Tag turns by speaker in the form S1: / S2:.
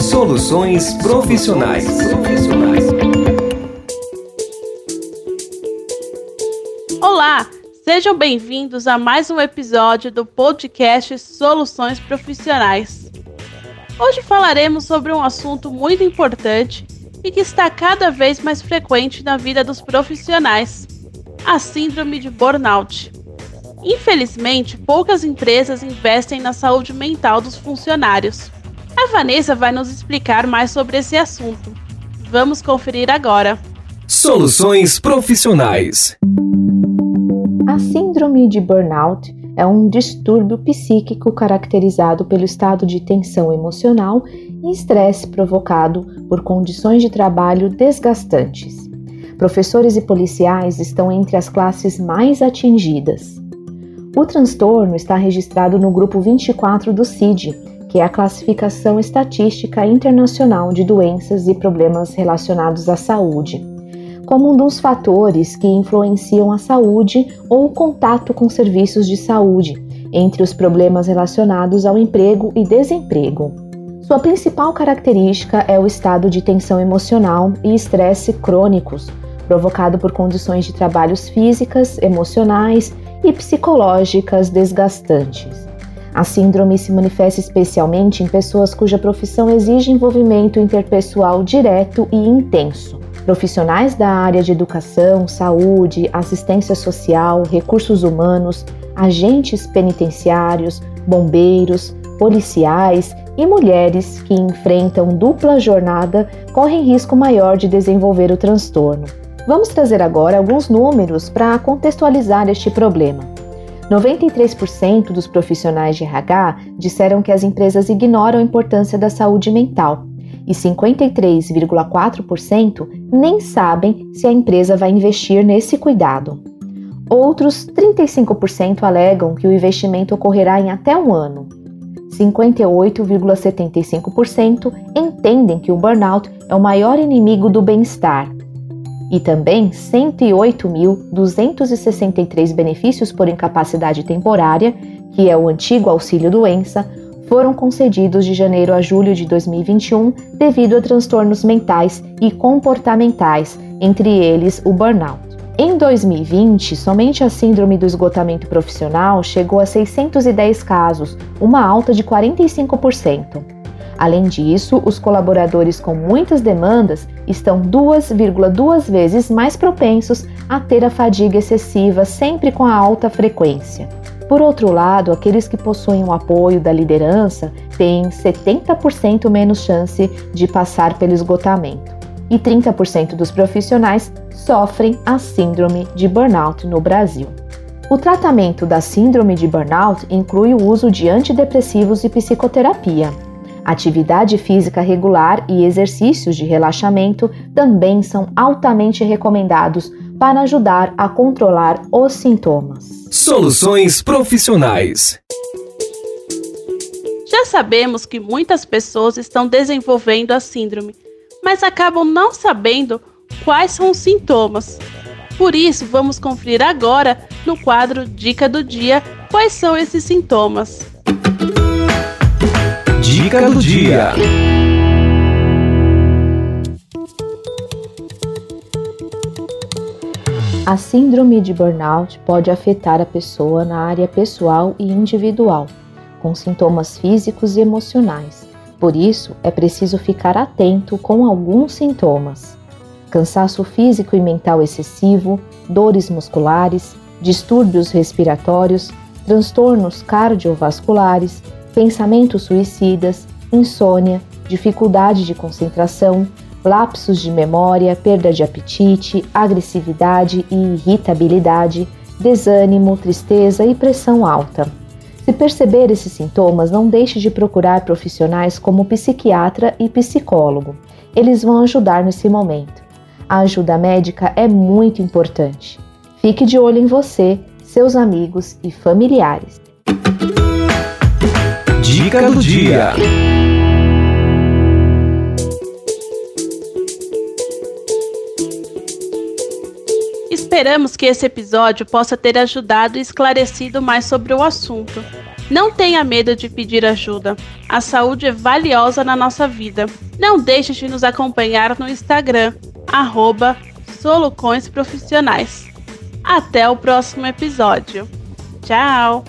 S1: Soluções profissionais.
S2: Olá, sejam bem-vindos a mais um episódio do podcast Soluções Profissionais. Hoje falaremos sobre um assunto muito importante e que está cada vez mais frequente na vida dos profissionais: a síndrome de burnout. Infelizmente, poucas empresas investem na saúde mental dos funcionários. A Vanessa vai nos explicar mais sobre esse assunto. Vamos conferir agora.
S1: Soluções profissionais.
S3: A síndrome de burnout é um distúrbio psíquico caracterizado pelo estado de tensão emocional e estresse provocado por condições de trabalho desgastantes. Professores e policiais estão entre as classes mais atingidas. O transtorno está registrado no grupo 24 do CID, que é a Classificação Estatística Internacional de Doenças e Problemas Relacionados à Saúde, como um dos fatores que influenciam a saúde ou o contato com serviços de saúde, entre os problemas relacionados ao emprego e desemprego. Sua principal característica é o estado de tensão emocional e estresse crônicos, provocado por condições de trabalhos físicas, emocionais e psicológicas desgastantes. A síndrome se manifesta especialmente em pessoas cuja profissão exige envolvimento interpessoal direto e intenso. Profissionais da área de educação, saúde, assistência social, recursos humanos, agentes penitenciários, bombeiros, policiais e mulheres que enfrentam dupla jornada correm risco maior de desenvolver o transtorno. Vamos trazer agora alguns números para contextualizar este problema. 93% dos profissionais de RH disseram que as empresas ignoram a importância da saúde mental e 53,4% nem sabem se a empresa vai investir nesse cuidado. Outros 35% alegam que o investimento ocorrerá em até um ano. 58,75% entendem que o burnout é o maior inimigo do bem-estar e também 108.263 benefícios por incapacidade temporária, que é o antigo auxílio-doença, foram concedidos de janeiro a julho de 2021 devido a transtornos mentais e comportamentais, entre eles o burnout. Em 2020, somente a síndrome do esgotamento profissional chegou a 610 casos, uma alta de 45%. Além disso, os colaboradores com muitas demandas estão 2,2 vezes mais propensos a ter a fadiga excessiva sempre com a alta frequência. Por outro lado, aqueles que possuem o apoio da liderança têm 70% menos chance de passar pelo esgotamento. E 30% dos profissionais sofrem a síndrome de burnout no Brasil. O tratamento da síndrome de burnout inclui o uso de antidepressivos e psicoterapia. Atividade física regular e exercícios de relaxamento também são altamente recomendados para ajudar a controlar os sintomas.
S1: Soluções profissionais.
S2: Já sabemos que muitas pessoas estão desenvolvendo a síndrome, mas acabam não sabendo quais são os sintomas. Por isso, vamos conferir agora no quadro Dica do Dia quais são esses sintomas.
S1: Dica do dia.
S3: A síndrome de burnout pode afetar a pessoa na área pessoal e individual, com sintomas físicos e emocionais. Por isso, é preciso ficar atento com alguns sintomas: cansaço físico e mental excessivo, dores musculares, distúrbios respiratórios, transtornos cardiovasculares, pensamentos suicidas, insônia, dificuldade de concentração, lapsos de memória, perda de apetite, agressividade e irritabilidade, desânimo, tristeza e pressão alta. Se perceber esses sintomas, não deixe de procurar profissionais como psiquiatra e psicólogo. Eles vão ajudar nesse momento. A ajuda médica é muito importante. Fique de olho em você, seus amigos e familiares.
S1: Dica do dia.
S2: Esperamos que esse episódio possa ter ajudado e esclarecido mais sobre o assunto. Não tenha medo de pedir ajuda. A saúde é valiosa na nossa vida. Não deixe de nos acompanhar no Instagram, arroba Solucões Profissionais. Até o próximo episódio. Tchau!